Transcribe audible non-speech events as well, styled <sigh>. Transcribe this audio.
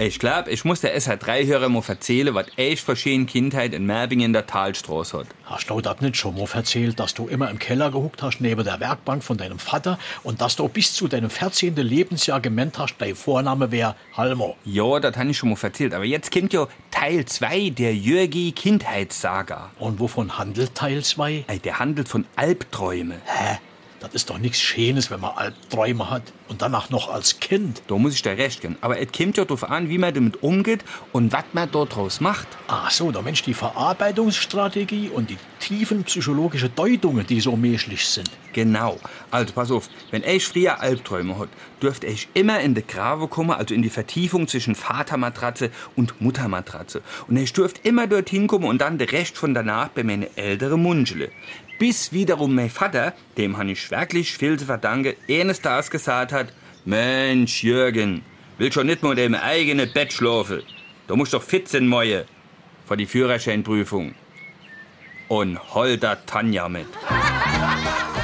Ich glaub, ich muss der SR3-Hörer mal erzählen, was ich für schöne Kindheit in Merbing in der Talstraße hat. Hast du das nicht schon mal erzählt, dass du immer im Keller gehuckt hast neben der Werkbank von deinem Vater und dass du bis zu deinem 14. Lebensjahr gemeint hast, dein Vorname wäre Halmo? Ja, das habe ich schon mal erzählt. Aber jetzt kommt ja Teil 2 der Jürgi Kindheitssaga. Und wovon handelt Teil 2? Ey, Der handelt von Albträume. Hä? Das ist doch nichts Schönes, wenn man Albträume hat und danach noch als Kind. Da muss ich dir recht geben. Aber es kommt ja darauf an, wie man damit umgeht und was man daraus macht. Ach so, der Mensch, die Verarbeitungsstrategie und die tiefen psychologische Deutungen, die so menschlich sind. Genau. Also pass auf, wenn ich früher Albträume hat, dürfte ich immer in die Grave kommen, also in die Vertiefung zwischen Vatermatratze und Muttermatratze. Und ich dürfte immer dorthin kommen und dann der Rest von danach bei meine ältere Munschele. Bis wiederum mein Vater, dem han ich wirklich viel zu verdanken, eines Tages gesagt hat, Mensch, Jürgen, will schon nicht mal in deinem eigenen Bett schlafen. Du musst doch fit sein, Moje, vor die Führerscheinprüfung. Und hol da Tanja mit. <laughs>